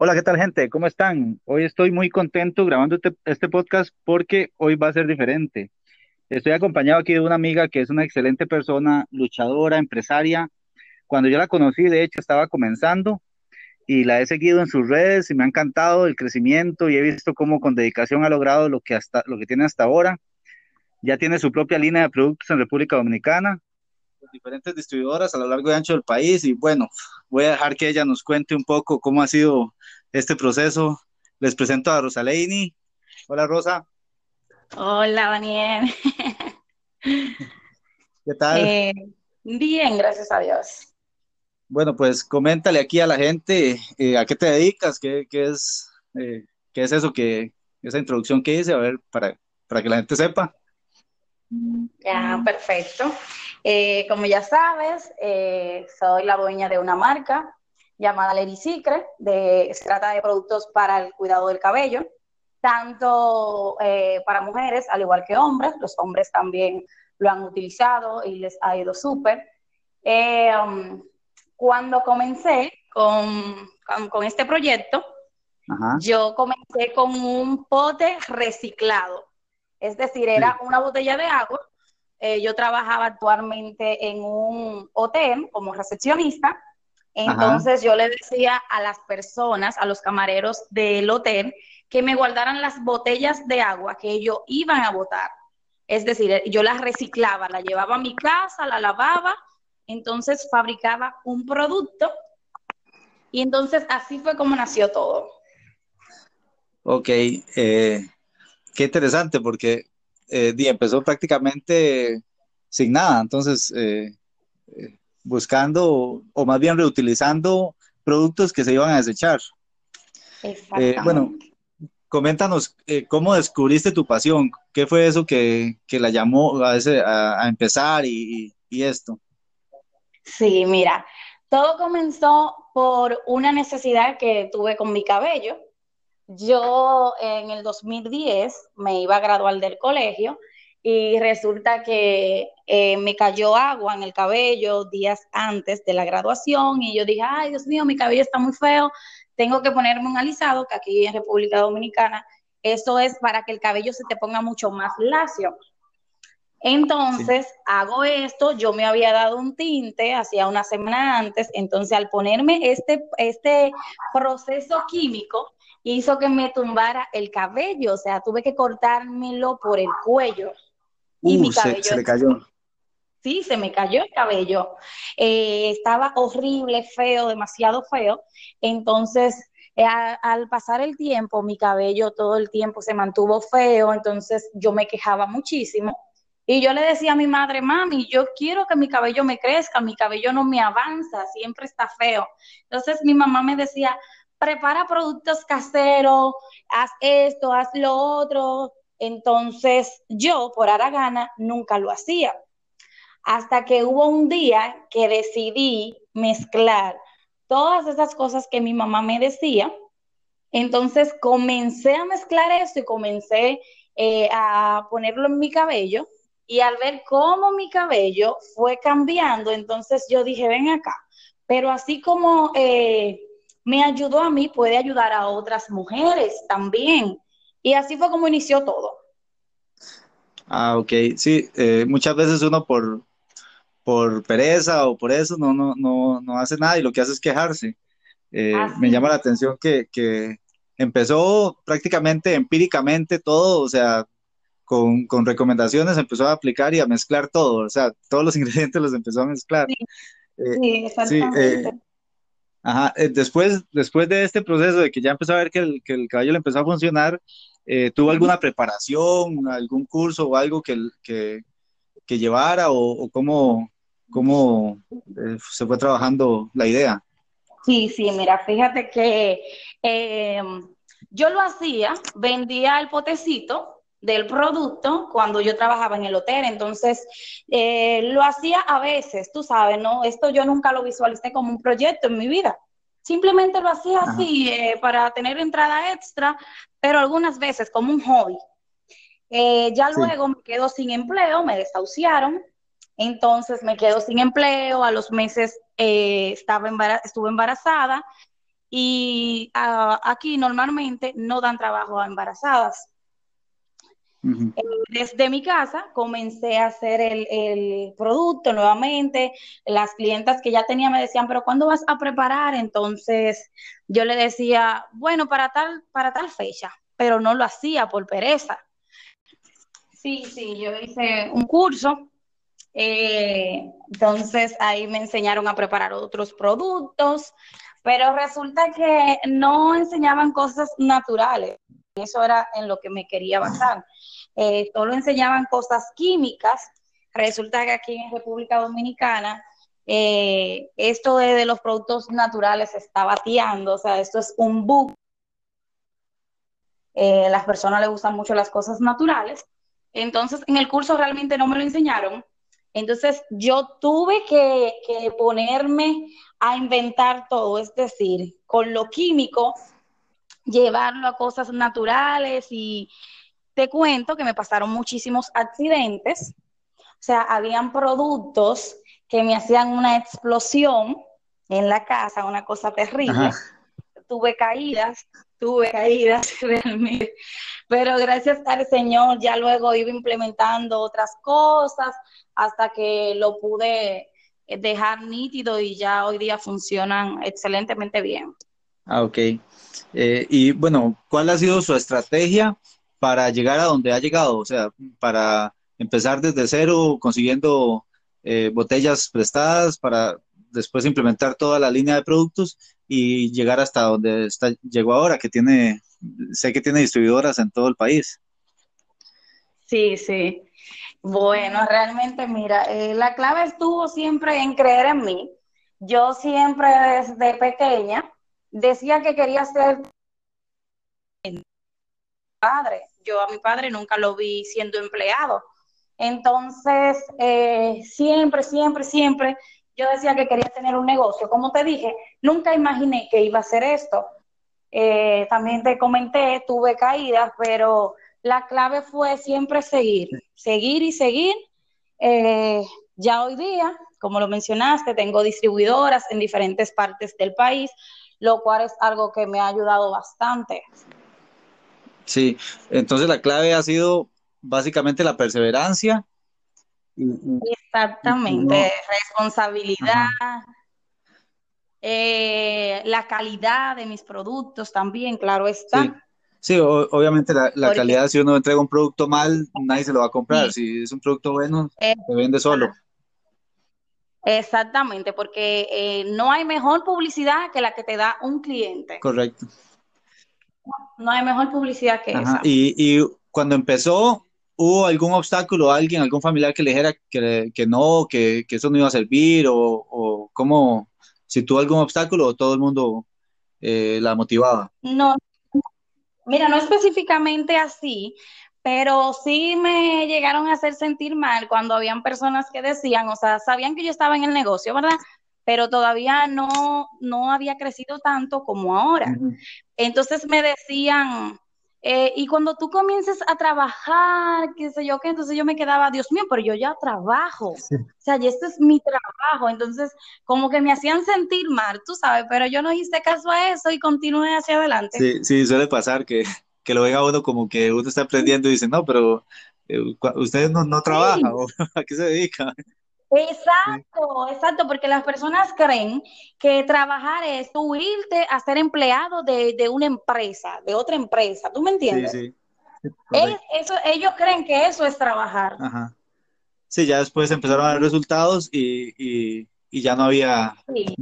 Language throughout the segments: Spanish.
Hola, ¿qué tal gente? ¿Cómo están? Hoy estoy muy contento grabando este, este, podcast porque hoy va a ser diferente. Estoy acompañado aquí de una amiga que es una excelente persona, luchadora, empresaria. Cuando yo la conocí, de hecho, estaba comenzando y la he seguido en sus redes y me ha encantado el crecimiento y he visto cómo con dedicación ha logrado lo que, hasta, lo que tiene hasta ahora. Ya tiene su propia línea de productos en República Dominicana, diferentes distribuidoras a lo largo y ancho del país y bueno, voy a dejar que ella nos cuente un poco cómo ha sido este proceso. Les presento a Rosaleini. Hola Rosa. Hola Daniel. ¿Qué tal? Eh, bien, gracias a Dios. Bueno, pues coméntale aquí a la gente eh, a qué te dedicas, qué, es, eh, qué es eso que, esa introducción que hice, a ver, para, para que la gente sepa. Ya, perfecto. como ya sabes, soy la dueña de una marca llamada Lady Secret, de, se trata de productos para el cuidado del cabello, tanto eh, para mujeres al igual que hombres, los hombres también lo han utilizado y les ha ido súper. Eh, um, cuando comencé con, con, este proyecto, yo comencé con un pote reciclado, es decir, era una botella de agua. Eh, yo trabajaba actualmente en un hotel como recepcionista entonces yo le decía a las personas, a los camareros del hotel, que me guardaran las botellas de agua que ellos iban a botar. Es decir, yo las reciclaba, la llevaba a mi casa, la lavaba, entonces fabricaba un producto y entonces así fue como nació todo. Ok, eh, qué interesante porque eh, empezó prácticamente sin nada, entonces eh, buscando o más bien reutilizando productos que se iban a desechar. Eh, bueno, coméntanos eh, cómo descubriste tu pasión, qué fue eso que, la llamó a, ese, a, empezar y, esto. Sí, mira, todo comenzó por una necesidad que tuve con mi cabello. Yo en el 2010 me iba a graduar del colegio y resulta que eh, me cayó agua en el cabello días antes de la graduación y yo dije, ay Dios mío, mi cabello está muy feo, tengo que ponerme un alisado, que aquí en República Dominicana eso es para que el cabello se te ponga mucho más lacio. Entonces hago esto, yo me había dado un tinte hacía una semana antes, entonces al ponerme este, este proceso químico hizo que me tumbara el cabello, o sea, tuve que cortármelo por el cuello y mi cabello. Se, le cayó. Sí, se me cayó el cabello. Eh, estaba horrible, feo, demasiado feo. Entonces, eh, al pasar el tiempo, mi cabello todo el tiempo se mantuvo feo, entonces yo me quejaba muchísimo. Y yo le decía a mi madre, mami, yo quiero que mi cabello me crezca, mi cabello no me avanza, siempre está feo. Entonces mi mamá me decía, prepara productos caseros, haz esto, haz lo otro, entonces yo, por Aragana, nunca lo hacía. Hasta que hubo un día que decidí mezclar todas esas cosas que mi mamá me decía. Entonces comencé a mezclar eso y comencé eh, a ponerlo en mi cabello. Y al ver cómo mi cabello fue cambiando, entonces yo dije, ven acá. Pero así como eh, me ayudó a mí, puede ayudar a otras mujeres también. Y así fue como inició todo. Ah, ok. Sí, eh, muchas veces uno por, por pereza o por eso no, no, no, no hace nada y lo que hace es quejarse. Eh, me llama la atención que, que, empezó prácticamente empíricamente todo, o sea, con, con, recomendaciones empezó a aplicar y a mezclar todo, o sea, todos los ingredientes los empezó a mezclar. Sí, eh, sí Ajá, eh, después, después de este proceso de que ya empezó a ver que el, que el caballo le empezó a funcionar, eh, ¿tuvo alguna preparación, algún curso o algo que, que, que llevara o, cómo, cómo eh, se fue trabajando la idea? Sí, sí, mira, fíjate que Yo lo hacía, vendía el potecito del producto cuando yo trabajaba en el hotel, entonces eh, lo hacía a veces, tú sabes, ¿no? Esto yo nunca lo visualicé como un proyecto en mi vida. Simplemente lo hacía así eh, para tener entrada extra, pero algunas veces como un hobby. Eh, ya luego me quedo sin empleo, me desahuciaron, entonces me quedo sin empleo, a los meses estaba estuve embarazada y ah, aquí normalmente no dan trabajo a embarazadas. Eh, desde mi casa comencé a hacer el, producto nuevamente. Las clientas que ya tenía me decían, pero ¿cuándo vas a preparar? Entonces yo le decía, bueno, para tal, para tal fecha, pero no lo hacía por pereza. Sí, sí, yo hice un curso. Eh, entonces ahí me enseñaron a preparar otros productos, pero resulta que no enseñaban cosas naturales. Eso era en lo que me quería basar. Eh, solo enseñaban cosas químicas. Resulta que aquí en República Dominicana eh, esto de, los productos naturales se está bateando, o sea, esto es un bug. Eh, las personas les gustan mucho las cosas naturales. Entonces, en el curso realmente no me lo enseñaron. Entonces, yo tuve que, que ponerme a inventar todo, es decir, con lo químico, llevarlo a cosas naturales y te cuento que me pasaron muchísimos accidentes, o sea, habían productos que me hacían una explosión en la casa, una cosa terrible. Tuve caídas, tuve caídas realmente, pero gracias al Señor ya luego iba implementando otras cosas hasta que lo pude dejar nítido y ya hoy día funcionan excelentemente bien. Ah, ok. Eh, y bueno, ¿cuál ha sido su estrategia para llegar a donde ha llegado? O sea, para empezar desde cero consiguiendo eh, botellas prestadas para después implementar toda la línea de productos y llegar hasta donde está, llegó ahora, que tiene, sé que tiene distribuidoras en todo el país. Sí, sí. Bueno, realmente, mira, eh, la clave estuvo siempre en creer en mí. Yo siempre desde pequeña decía que quería ser padre. Yo a mi padre nunca lo vi siendo empleado. Entonces, eh, siempre, siempre, siempre, yo decía que quería tener un negocio. Como te dije, nunca imaginé que iba a ser esto. Eh, también te comenté, tuve caídas, pero la clave fue siempre seguir, seguir y seguir. Eh, ya hoy día, como lo mencionaste, tengo distribuidoras en diferentes partes del país, lo cual es algo que me ha ayudado bastante. Sí, entonces la clave ha sido básicamente la perseverancia. Exactamente, responsabilidad, eh, la calidad de mis productos también, claro está. Sí, obviamente la, calidad, si uno entrega un producto mal, nadie se lo va a comprar. Si es un producto bueno, se vende solo. Exactamente, porque eh, no hay mejor publicidad que la que te da un cliente. Correcto. No, hay mejor publicidad que esa. Y, y cuando empezó, ¿hubo algún obstáculo, alguien, algún familiar que le dijera que, que no, que, que, eso no iba a servir? ¿O, o cómo, si tuvo algún obstáculo o todo el mundo eh, la motivaba? No, Mira, no específicamente así, pero sí me llegaron a hacer sentir mal cuando habían personas que decían, o sea, sabían que yo estaba en el negocio, ¿verdad? Pero todavía no, no había crecido tanto como ahora. Entonces me decían, eh, y cuando tú comiences a trabajar, qué sé yo qué, entonces yo me quedaba, Dios mío, pero yo ya trabajo. O sea, y este es mi trabajo. Entonces, como que me hacían sentir mal, tú sabes, pero yo no hice caso a eso y continué hacia adelante. Sí, sí, suele pasar que, que lo venga uno como que uno está aprendiendo y dice, no, pero eh, usted no, no trabaja, ¿a qué se dedica? Exacto, exacto, porque las personas creen que trabajar es tú irte a ser empleado de, una empresa, de otra empresa, ¿tú me entiendes? Sí, sí. eso, ellos creen que eso es trabajar. Ajá. Sí, ya después empezaron a dar resultados y, ya no había... Sí.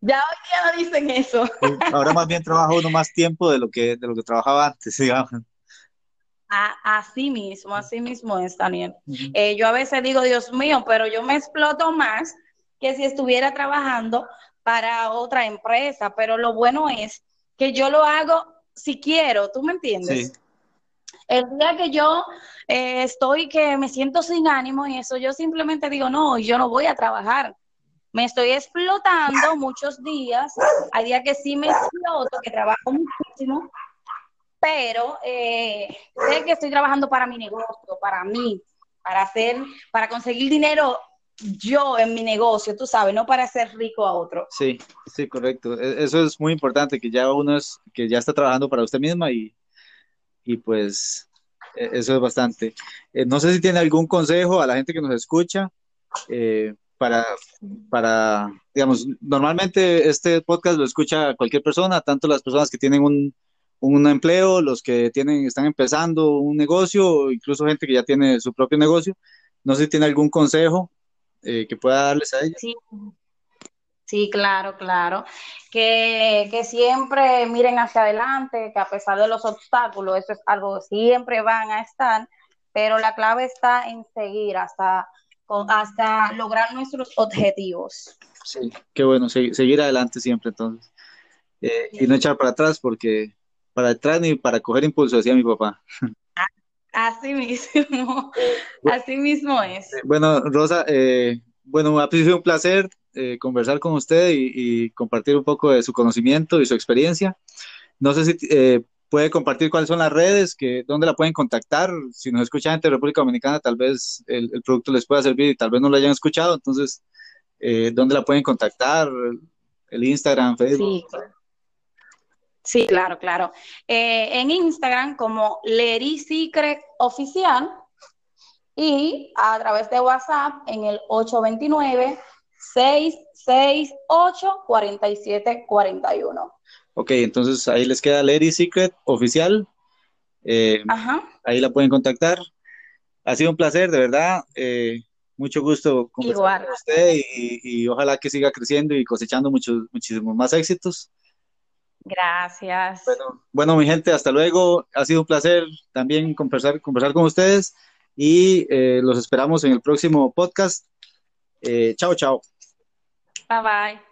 Ya hoy día no dicen eso. Ahora más bien trabaja uno más tiempo de lo que, de lo que trabajaba antes, digamos así mismo, así mismo es, Daniel. Eh, yo a veces digo, Dios mío, pero yo me exploto más que si estuviera trabajando para otra empresa, pero lo bueno es que yo lo hago si quiero, ¿tú me entiendes? El día que yo eh, estoy, que me siento sin ánimo y eso, yo simplemente digo, no, yo no voy a trabajar. Me estoy explotando muchos días. Hay días que sí me exploto, que trabajo muchísimo, pero eh, sé que estoy trabajando para mi negocio, para mí, para hacer, para conseguir dinero yo en mi negocio, tú sabes, no para hacer rico a otro. Sí, sí, correcto. E, eso es muy importante, que ya uno es, que ya está trabajando para usted misma y, y pues e, eso es bastante. Eh, no sé si tiene algún consejo a la gente que nos escucha eh, para, para, digamos, normalmente este podcast lo escucha cualquier persona, tanto las personas que tienen un, un empleo, los que tienen, están empezando un negocio, incluso gente que ya tiene su propio negocio. No sé si tiene algún consejo eh, que pueda darles a ellos. Sí. Sí, claro, claro. Que, que, siempre miren hacia adelante, que a pesar de los obstáculos, eso es algo siempre van a estar, pero la clave está en seguir hasta, hasta lograr nuestros objetivos. Sí, qué bueno, seguir adelante siempre entonces. Eh, y no echar para atrás porque para atrás ni para coger impulso, decía mi papá. Así mismo, así mismo es. Bueno, Rosa, eh, bueno, ha sido un placer eh, conversar con usted y, compartir un poco de su conocimiento y su experiencia. No sé si eh, puede compartir cuáles son las redes, que, dónde la pueden contactar. Si nos escuchan gente de República Dominicana, tal vez el, producto les pueda servir y tal vez no lo hayan escuchado. Entonces, eh, ¿dónde la pueden contactar? El Instagram, Facebook. Sí, claro, claro. en Instagram como Leri Secret Oficial y a través de WhatsApp en el 829 668 4741. Ok, entonces ahí les queda Lady Secret oficial. Eh, ahí la pueden contactar. Ha sido un placer, de verdad. Eh, mucho gusto conversar con usted y, ojalá que siga creciendo y cosechando muchos, muchísimos más éxitos. Gracias. Bueno, bueno, mi gente, hasta luego. Ha sido un placer también conversar, conversar con ustedes y eh, los esperamos en el próximo podcast. chao, chao. Bye bye.